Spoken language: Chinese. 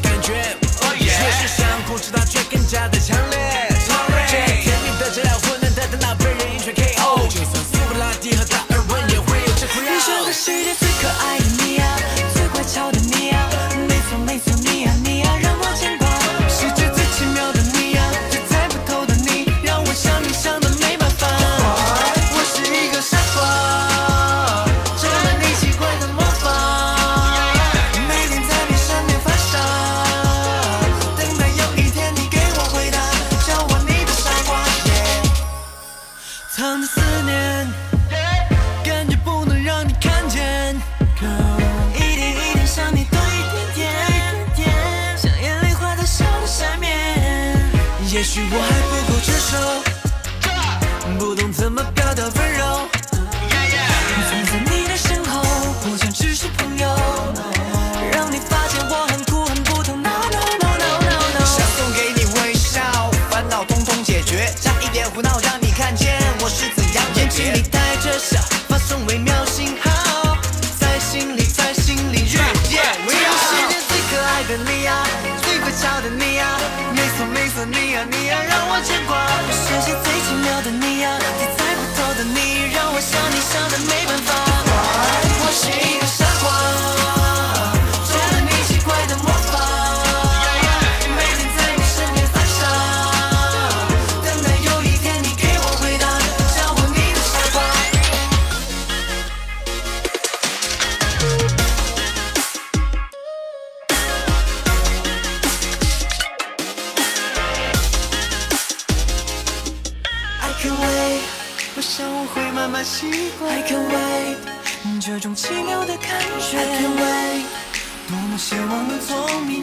感觉藏的思念，感觉不能让你看见。一点一点想你多一点点，甜，像眼泪滑在笑的下面。也许我还不够成熟，不懂怎么表达温柔。笑的你呀没错没错你呀你呀让我牵挂。世界最奇妙的你呀最猜不透的你让我想你想的没 i can wait 我想我会慢慢习惯 i can wait 这种奇妙的感觉 i can wait 多么希望能从你